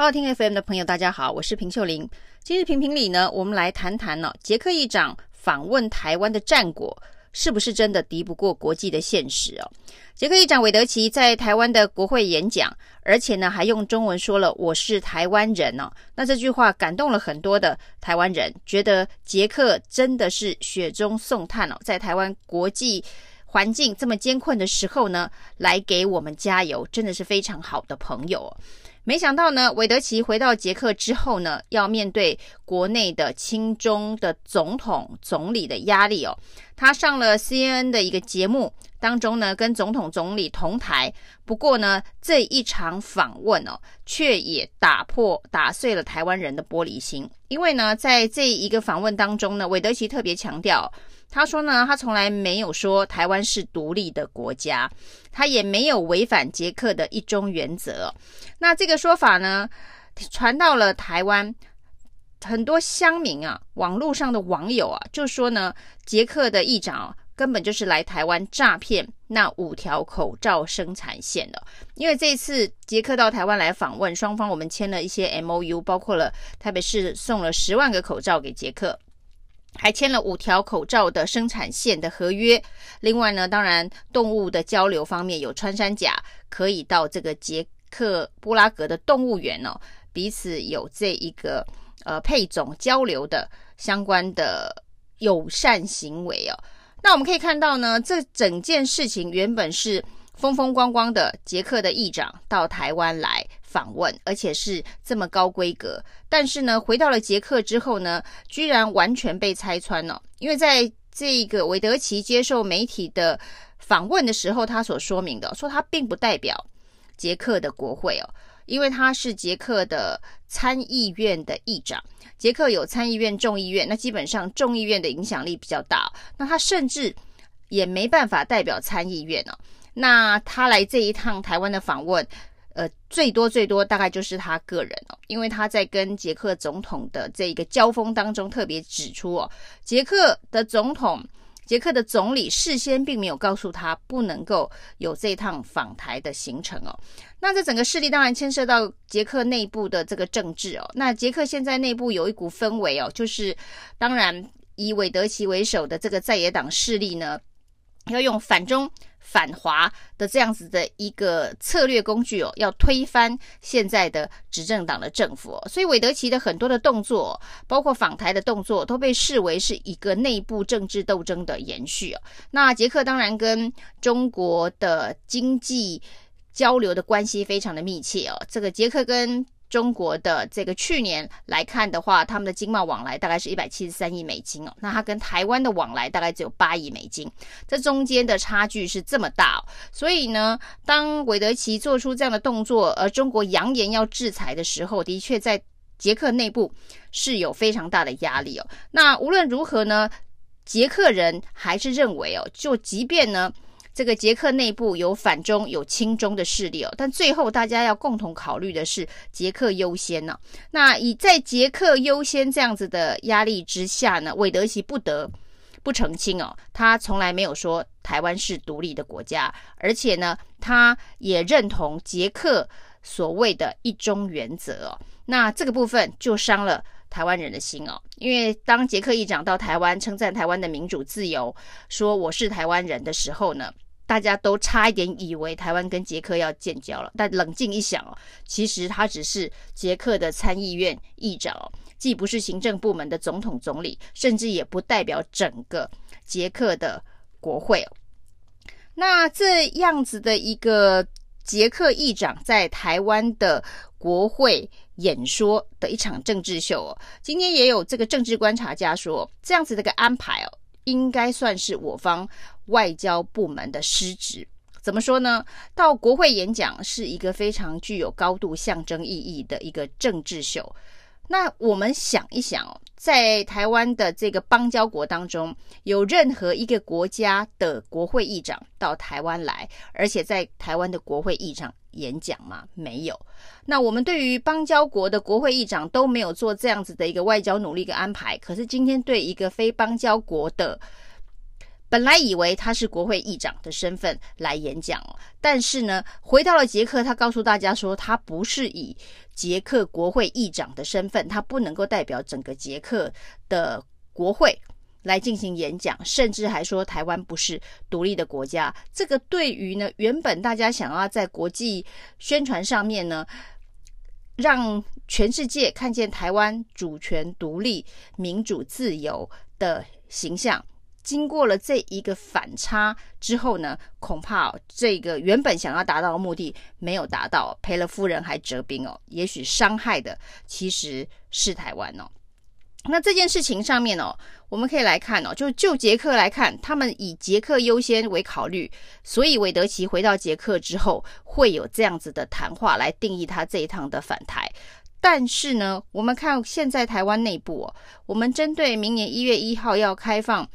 好，听 FM 的朋友，大家好，我是平秀玲。今日评评理呢，我们来谈谈呢、哦，捷克议长访问台湾的战果是不是真的敌不过国际的现实哦？捷克议长韦德奇在台湾的国会演讲，而且呢还用中文说了“我是台湾人”哦。那这句话感动了很多的台湾人，觉得捷克真的是雪中送炭哦，在台湾国际环境这么艰困的时候呢，来给我们加油，真的是非常好的朋友哦。没想到呢，韦德奇回到捷克之后呢，要面对国内的亲中的总统、总理的压力哦。他上了 CNN 的一个节目当中呢，跟总统、总理同台。不过呢，这一场访问哦，却也打破、打碎了台湾人的玻璃心。因为呢，在这一个访问当中呢，韦德奇特别强调。他说呢，他从来没有说台湾是独立的国家，他也没有违反捷克的一中原则。那这个说法呢，传到了台湾，很多乡民啊，网络上的网友啊，就说呢，捷克的议长啊，根本就是来台湾诈骗那五条口罩生产线的。因为这次捷克到台湾来访问，双方我们签了一些 MOU，包括了台北市送了十万个口罩给捷克。还签了五条口罩的生产线的合约。另外呢，当然动物的交流方面有穿山甲可以到这个捷克布拉格的动物园哦，彼此有这一个呃配种交流的相关的友善行为哦。那我们可以看到呢，这整件事情原本是风风光光的捷克的议长到台湾来。访问，而且是这么高规格，但是呢，回到了捷克之后呢，居然完全被拆穿了。因为在这个韦德奇接受媒体的访问的时候，他所说明的，说他并不代表捷克的国会哦，因为他是捷克的参议院的议长，捷克有参议院、众议院，那基本上众议院的影响力比较大，那他甚至也没办法代表参议院哦。那他来这一趟台湾的访问。呃，最多最多大概就是他个人哦，因为他在跟捷克总统的这一个交锋当中特别指出哦，捷克的总统、捷克的总理事先并没有告诉他不能够有这趟访台的行程哦。那这整个事例当然牵涉到捷克内部的这个政治哦。那捷克现在内部有一股氛围哦，就是当然以韦德奇为首的这个在野党势力呢，要用反中。反华的这样子的一个策略工具哦，要推翻现在的执政党的政府哦，所以韦德奇的很多的动作，包括访台的动作，都被视为是一个内部政治斗争的延续哦。那捷克当然跟中国的经济交流的关系非常的密切哦，这个捷克跟。中国的这个去年来看的话，他们的经贸往来大概是一百七十三亿美金哦。那它跟台湾的往来大概只有八亿美金，这中间的差距是这么大。所以呢，当韦德奇做出这样的动作，而中国扬言要制裁的时候，的确在捷克内部是有非常大的压力哦。那无论如何呢，捷克人还是认为哦，就即便呢。这个捷克内部有反中有亲中的势力哦，但最后大家要共同考虑的是捷克优先呢、那以在捷克优先这样子的压力之下呢，韦德奇不得不澄清哦，他从来没有说台湾是独立的国家，而且呢，他也认同捷克所谓的一中原则哦。那这个部分就伤了台湾人的心哦，因为当捷克议长到台湾称赞台湾的民主自由，说我是台湾人的时候呢。大家都差一点以为台湾跟捷克要建交了，但冷静一想哦，其实他只是捷克的参议院议长哦，既不是行政部门的总统总理，甚至也不代表整个捷克的国会哦。那这样子的一个捷克议长在台湾的国会演说的一场政治秀哦，今天也有这个政治观察家说，这样子的一个安排哦。应该算是我方外交部门的失职。怎么说呢？到国会演讲是一个非常具有高度象征意义的一个政治秀。那我们想一想，在台湾的这个邦交国当中，有任何一个国家的国会议长到台湾来，而且在台湾的国会议长演讲吗？没有。那我们对于邦交国的国会议长都没有做这样子的一个外交努力跟安排。可是今天对一个非邦交国的本来以为他是国会议长的身份来演讲，但是呢，回到了捷克，他告诉大家说，他不是以捷克国会议长的身份，他不能够代表整个捷克的国会来进行演讲，甚至还说台湾不是独立的国家。这个对于呢，原本大家想要在国际宣传上面呢，让全世界看见台湾主权独立、民主自由的形象。经过了这一个反差之后呢，恐怕这个原本想要达到的目的没有达到，赔了夫人还折兵哦。也许伤害的其实是台湾哦。那这件事情上面哦，我们可以来看哦，就就捷克来看，他们以捷克优先为考虑，所以韦德奇回到捷克之后会有这样子的谈话来定义他这一趟的返台。但是呢，我们看现在台湾内部哦，我们针对明年一月一号要开放。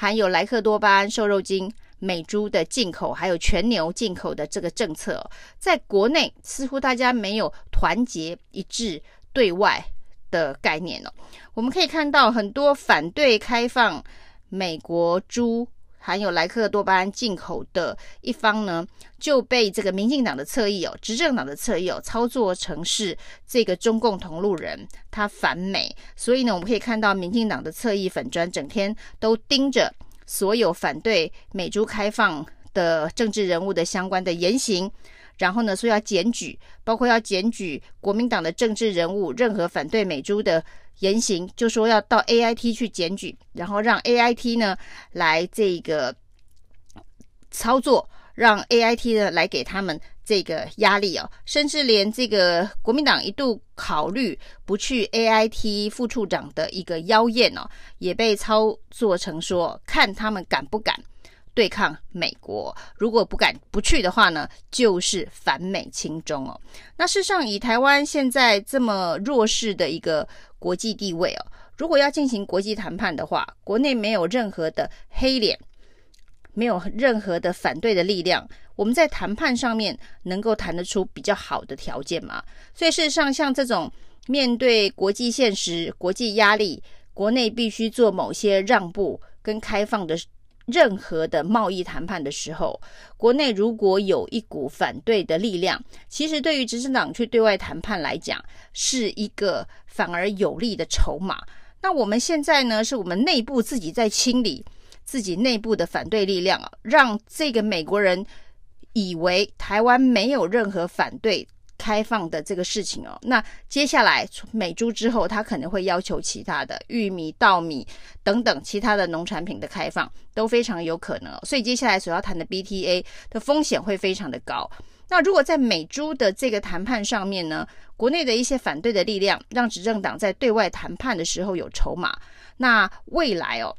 含有莱克多巴胺瘦肉精美猪的进口，还有全牛进口的这个政策，在国内似乎大家没有团结一致对外的概念哦。我们可以看到很多反对开放美国猪含有莱克多巴胺进口的一方呢，就被这个民进党的侧翼哦，执政党的侧翼哦，操作成是这个中共同路人，他反美。所以呢，我们可以看到民进党的侧翼粉专整天都盯着所有反对美猪开放的政治人物的相关的言行，然后呢，说要检举，包括要检举国民党的政治人物任何反对美猪的。言行就说要到 AIT 去检举，然后让 AIT 呢来这个操作，让 AIT 呢来给他们这个压力哦，甚至连这个国民党一度考虑不去 AIT 副处长的一个邀宴哦，也被操作成说看他们敢不敢。对抗美国，如果不敢不去的话呢，就是反美亲中哦。那事实上，以台湾现在这么弱势的一个国际地位哦，如果要进行国际谈判的话，国内没有任何的黑脸，没有任何的反对的力量，我们在谈判上面能够谈得出比较好的条件吗？所以事实上，像这种面对国际现实、国际压力，国内必须做某些让步跟开放的。任何的贸易谈判的时候，国内如果有一股反对的力量，其实对于执政党去对外谈判来讲，是一个反而有利的筹码。那我们现在呢，是我们内部自己在清理自己内部的反对力量啊，让这个美国人以为台湾没有任何反对。开放的这个事情哦，那接下来美猪之后，他可能会要求其他的玉米、稻米等等其他的农产品的开放都非常有可能，所以接下来所要谈的 BTA 的风险会非常的高。那如果在美猪的这个谈判上面呢，国内的一些反对的力量让执政党在对外谈判的时候有筹码，那未来哦。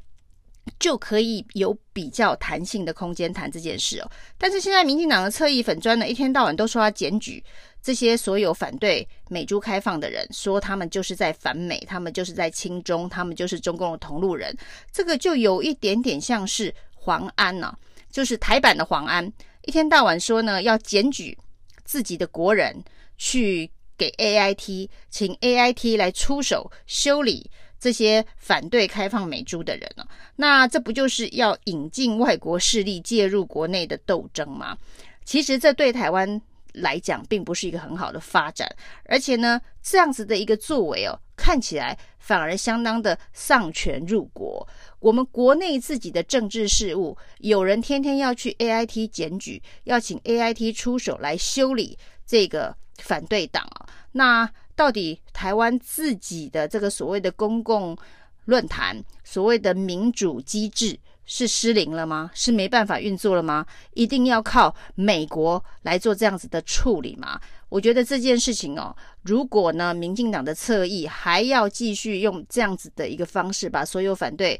就可以有比较弹性的空间谈这件事哦。但是现在民进党的侧翼粉专呢，一天到晚都说要检举这些所有反对美猪开放的人，说他们就是在反美，他们就是在亲中，他们就是中共的同路人。这个就有一点点像是黄安呢、就是台版的黄安，一天到晚说呢要检举自己的国人，去给 AIT，请 AIT 来出手修理。这些反对开放美猪的人呢、那这不就是要引进外国势力介入国内的斗争吗？其实这对台湾来讲并不是一个很好的发展，而且呢，这样子的一个作为哦，看起来反而相当的丧权入国。我们国内自己的政治事务，有人天天要去 AIT 检举，要请 AIT 出手来修理这个反对党啊，那。到底台湾自己的这个所谓的公共论坛、所谓的民主机制是失灵了吗？是没办法运作了吗？一定要靠美国来做这样子的处理吗？我觉得这件事情哦，如果呢，民进党的侧翼还要继续用这样子的一个方式，把所有反对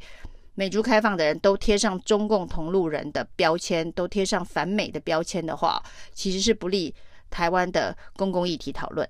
美猪开放的人都贴上中共同路人的标签，都贴上反美的标签的话，其实是不利台湾的公共议题讨论。